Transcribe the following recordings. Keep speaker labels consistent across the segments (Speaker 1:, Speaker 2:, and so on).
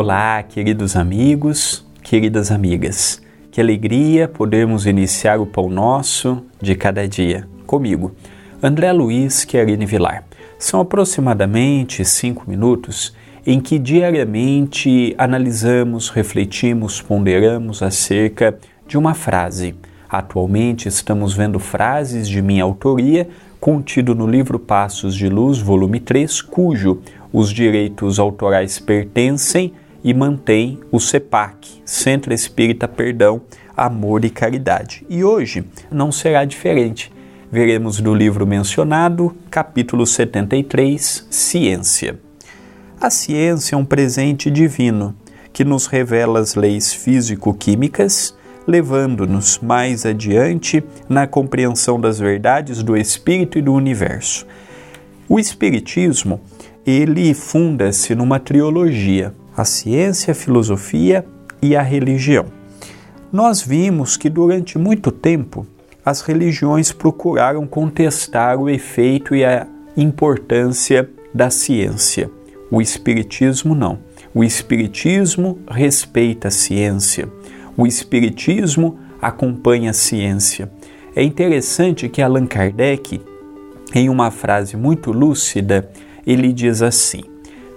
Speaker 1: Olá, queridos amigos, queridas amigas. Que alegria podermos iniciar o Pão Nosso de cada dia. Comigo, André Luiz Querine Vilar. São aproximadamente cinco minutos em que diariamente analisamos, refletimos, ponderamos acerca de uma frase. Atualmente estamos vendo frases de minha autoria contido no livro Passos de Luz, volume 3, cujo os direitos autorais pertencem e mantém o CEPAC, Centro Espírita Perdão, Amor e Caridade. E hoje não será diferente. Veremos do livro mencionado, capítulo 73, Ciência. A ciência é um presente divino que nos revela as leis físico-químicas, levando-nos mais adiante na compreensão das verdades do espírito e do universo. O espiritismo ele funda-se numa trilogia: a ciência, a filosofia e a religião. Nós vimos que durante muito tempo as religiões procuraram contestar o efeito e a importância da ciência. O Espiritismo não. O Espiritismo respeita a ciência. O Espiritismo acompanha a ciência. É interessante que Allan Kardec, em uma frase muito lúcida, ele diz assim: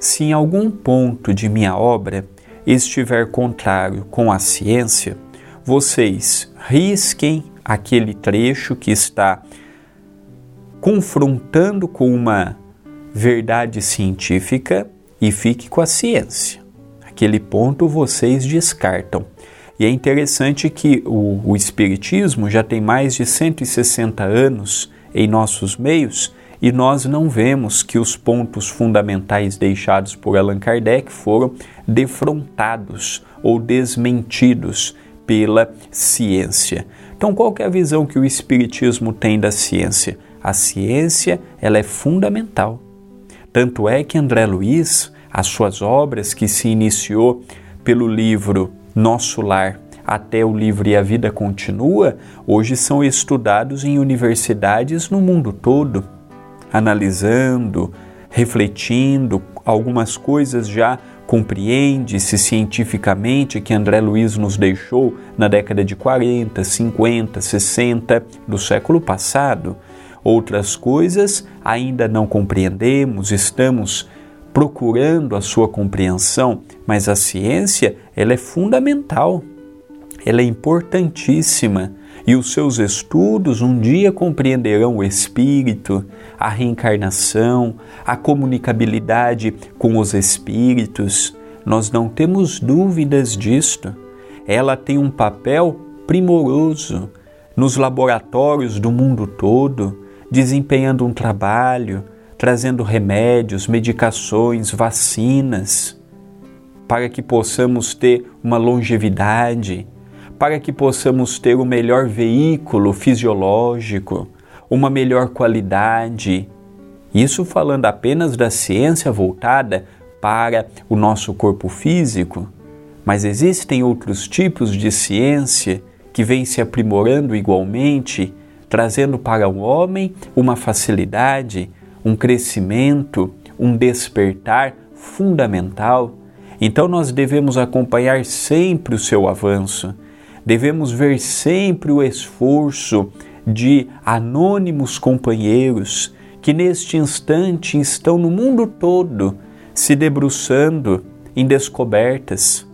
Speaker 1: Se em algum ponto de minha obra estiver contrário com a ciência, vocês risquem aquele trecho que está confrontando com uma verdade científica e fique com a ciência. Aquele ponto vocês descartam. E é interessante que o, o Espiritismo já tem mais de 160 anos em nossos meios e nós não vemos que os pontos fundamentais deixados por Allan Kardec foram defrontados ou desmentidos pela ciência. Então, qual é a visão que o espiritismo tem da ciência? A ciência, ela é fundamental. Tanto é que André Luiz, as suas obras que se iniciou pelo livro Nosso Lar até o livro E a Vida Continua, hoje são estudados em universidades no mundo todo analisando, refletindo, algumas coisas já compreende-se cientificamente que André Luiz nos deixou na década de 40, 50, 60 do século passado. Outras coisas ainda não compreendemos, estamos procurando a sua compreensão, mas a ciência ela é fundamental, ela é importantíssima e os seus estudos um dia compreenderão o espírito, a reencarnação, a comunicabilidade com os espíritos. Nós não temos dúvidas disto. Ela tem um papel primoroso nos laboratórios do mundo todo, desempenhando um trabalho, trazendo remédios, medicações, vacinas, para que possamos ter uma longevidade para que possamos ter o melhor veículo fisiológico, uma melhor qualidade. Isso falando apenas da ciência voltada para o nosso corpo físico, mas existem outros tipos de ciência que vêm se aprimorando igualmente, trazendo para o homem uma facilidade, um crescimento, um despertar fundamental. Então nós devemos acompanhar sempre o seu avanço devemos ver sempre o esforço de anônimos companheiros que neste instante estão no mundo todo se debruçando em descobertas.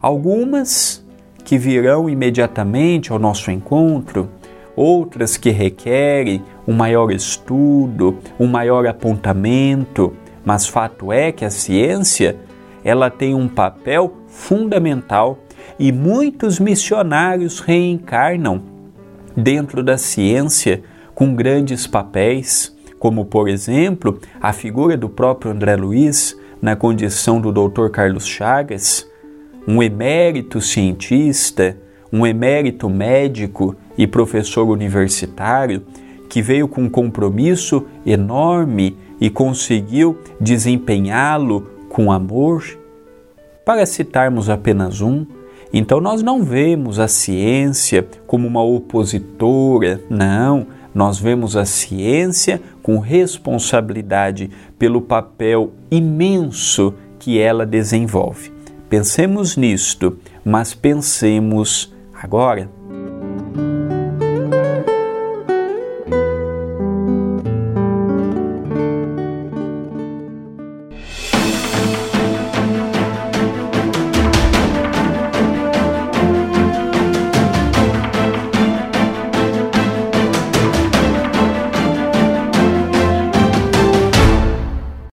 Speaker 1: Algumas que virão imediatamente ao nosso encontro, outras que requerem um maior estudo, um maior apontamento, mas fato é que a ciência ela tem um papel fundamental e muitos missionários reencarnam dentro da ciência com grandes papéis, como por exemplo a figura do próprio André Luiz na condição do Dr. Carlos Chagas, um emérito cientista, um emérito médico e professor universitário que veio com um compromisso enorme e conseguiu desempenhá-lo com amor. Para citarmos apenas um, então nós não vemos a ciência como uma opositora, não. Nós vemos a ciência com responsabilidade pelo papel imenso que ela desenvolve. Pensemos nisto, mas pensemos agora